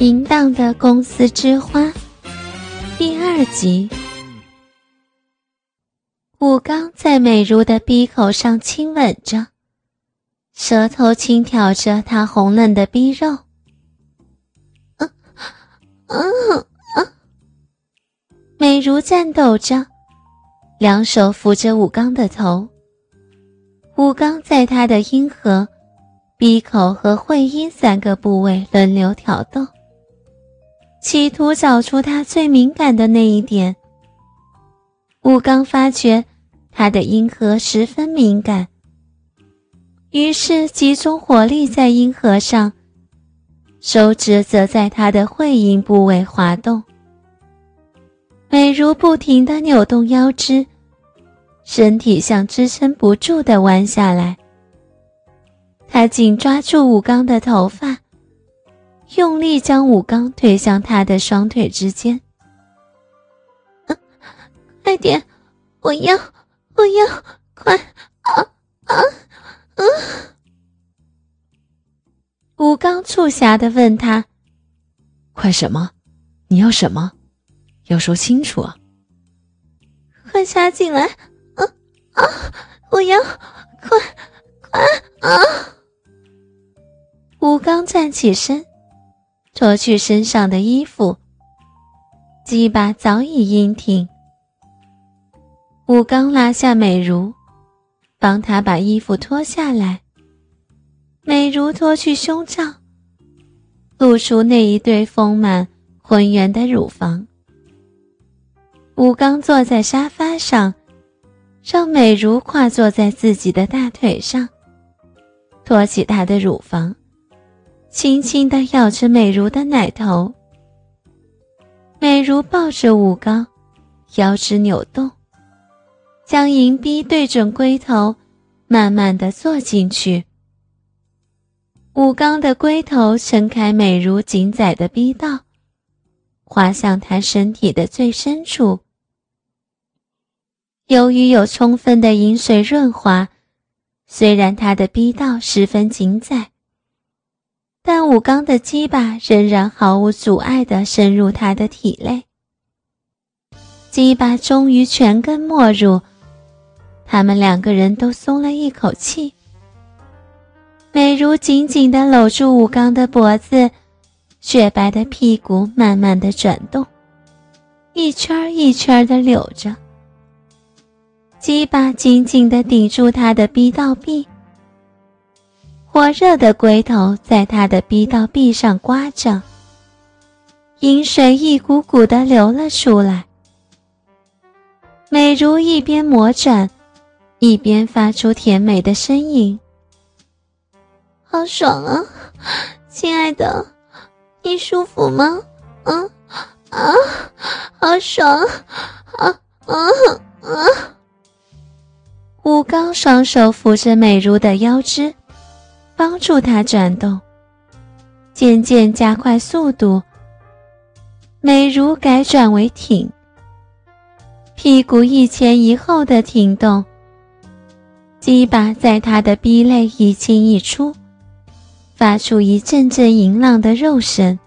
淫荡的公司之花第二集，武刚在美如的鼻口上亲吻着，舌头轻挑着她红嫩的逼肉。嗯嗯嗯，美如颤抖着，两手扶着武刚的头。武刚在她的阴核、鼻口和会阴三个部位轮流挑逗。企图找出他最敏感的那一点。武刚发觉他的阴核十分敏感，于是集中火力在阴核上，手指则在他的会阴部位滑动。美如不停地扭动腰肢，身体像支撑不住地弯下来。他紧抓住武刚的头发。用力将武刚推向他的双腿之间。快点，我要，我要，快啊啊啊！武刚促狭的问他：“快什么？你要什么？要说清楚啊！”快插进来！啊啊！我要，快快啊！武刚站起身。脱去身上的衣服，鸡巴早已硬挺。武刚拉下美如，帮她把衣服脱下来。美如脱去胸罩，露出那一对丰满浑圆的乳房。武刚坐在沙发上，让美如跨坐在自己的大腿上，托起她的乳房。轻轻地咬着美如的奶头，美如抱着武刚，腰肢扭动，将银币对准龟头，慢慢地坐进去。武刚的龟头撑开美如紧窄的逼道，滑向他身体的最深处。由于有充分的饮水润滑，虽然他的逼道十分紧窄。但武刚的鸡巴仍然毫无阻碍地深入他的体内，鸡巴终于全根没入，他们两个人都松了一口气。美如紧紧地搂住武刚的脖子，雪白的屁股慢慢地转动，一圈一圈地扭着，鸡巴紧紧地顶住他的逼道壁。火热的龟头在他的逼道壁上刮着，饮水一股股的流了出来。美如一边磨转，一边发出甜美的呻吟：“好爽啊，亲爱的，你舒服吗？嗯啊，好爽，啊啊啊！”武刚双手扶着美如的腰肢。帮助他转动，渐渐加快速度。美如改转为挺，屁股一前一后的挺动，鸡巴在他的逼内一进一出，发出一阵阵淫浪的肉声。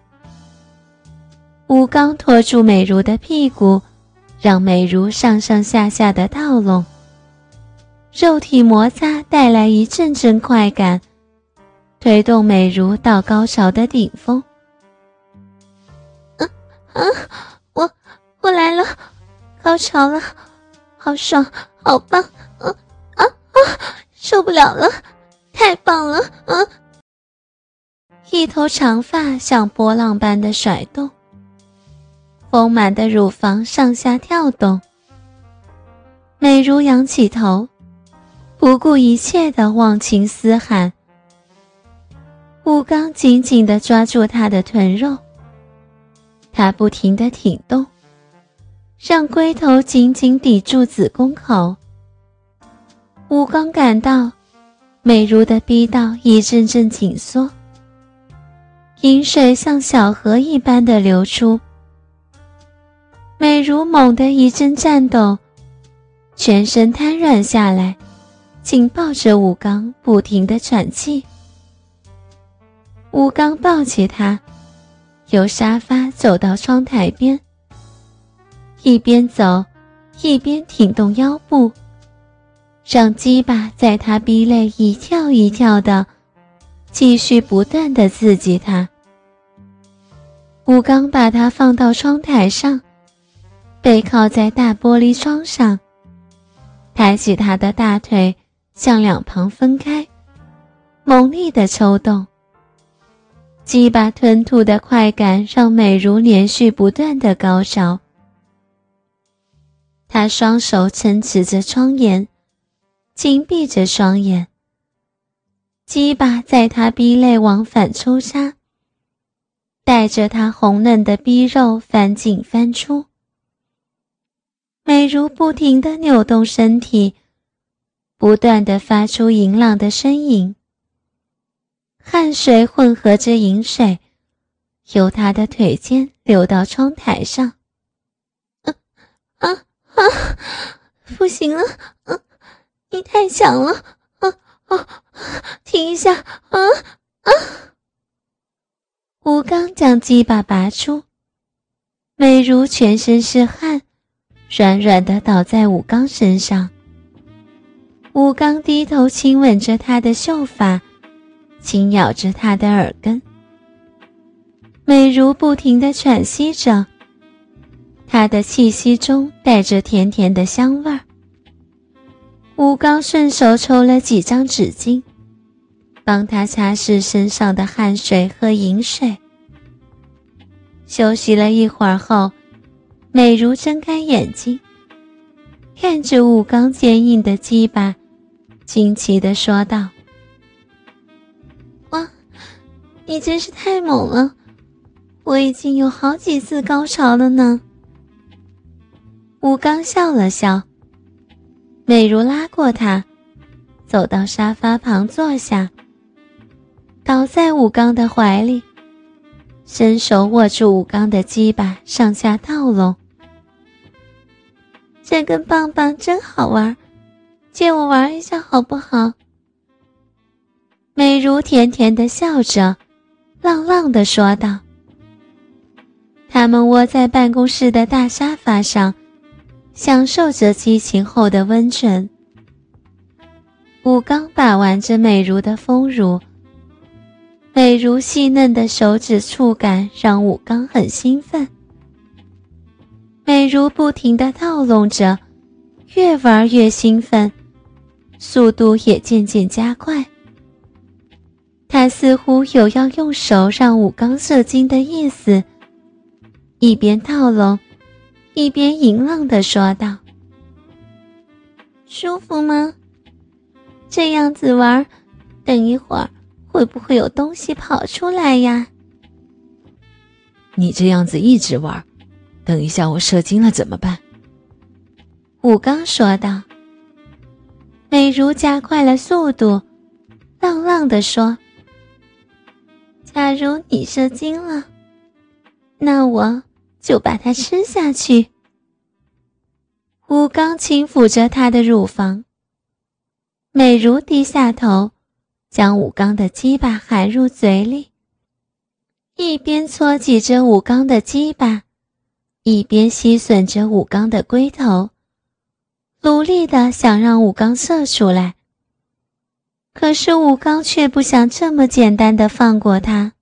武刚拖住美如的屁股，让美如上上下下的倒拢，肉体摩擦带来一阵阵快感。推动美如到高潮的顶峰。嗯嗯，我我来了，高潮了，好爽，好棒！嗯啊啊，受不了了，太棒了！嗯，一头长发像波浪般的甩动，丰满的乳房上下跳动。美如仰起头，不顾一切的忘情嘶喊。武刚紧紧地抓住他的臀肉，他不停地挺动，让龟头紧紧抵住子宫口。武刚感到美如的逼道一阵阵紧缩，饮水像小河一般的流出。美如猛地一阵颤抖，全身瘫软下来，紧抱着武刚，不停地喘气。武刚抱起她，由沙发走到窗台边，一边走，一边挺动腰部，让鸡巴在他逼内一跳一跳的，继续不断的刺激他。吴刚把他放到窗台上，背靠在大玻璃窗上，抬起他的大腿向两旁分开，猛烈的抽动。鸡巴吞吐的快感让美如连续不断的高潮。他双手撑持着窗沿，紧闭着双眼。鸡巴在他逼内往返抽插，带着他红嫩的逼肉翻进翻出。美如不停的扭动身体，不断的发出淫浪的呻吟。汗水混合着饮水，由他的腿间流到窗台上。啊啊啊！不行了，啊，你太强了，啊啊！停一下，啊啊！吴刚将鸡巴拔出，美如全身是汗，软软的倒在武刚身上。武刚低头亲吻着她的秀发。轻咬着他的耳根，美如不停地喘息着，他的气息中带着甜甜的香味儿。吴刚顺手抽了几张纸巾，帮他擦拭身上的汗水和饮水。休息了一会儿后，美如睁开眼睛，看着吴刚坚硬的鸡巴，惊奇地说道。你真是太猛了，我已经有好几次高潮了呢。吴刚笑了笑，美如拉过他，走到沙发旁坐下，倒在武刚的怀里，伸手握住武刚的鸡巴，上下套拢。这根棒棒真好玩，借我玩一下好不好？美如甜甜的笑着。浪浪的说道：“他们窝在办公室的大沙发上，享受着激情后的温存。武刚把玩着美如的丰乳，美如细嫩的手指触感让武刚很兴奋。美如不停的套弄着，越玩越兴奋，速度也渐渐加快。”他似乎有要用手让武刚射精的意思，一边套拢，一边淫浪的说道：“舒服吗？这样子玩，等一会儿会不会有东西跑出来呀？”你这样子一直玩，等一下我射精了怎么办？”武刚说道。美如加快了速度，浪浪的说。假如你射精了，那我就把它吃下去。武刚轻抚着她的乳房，美如低下头，将武刚的鸡巴含入嘴里，一边搓挤着武刚的鸡巴，一边吸吮着武刚的龟头，努力的想让武刚射出来。可是武刚却不想这么简单的放过他。